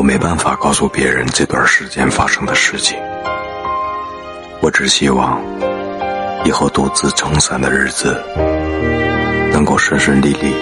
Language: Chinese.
我没办法告诉别人这段时间发生的事情。我只希望以后独自撑伞的日子能够顺顺利利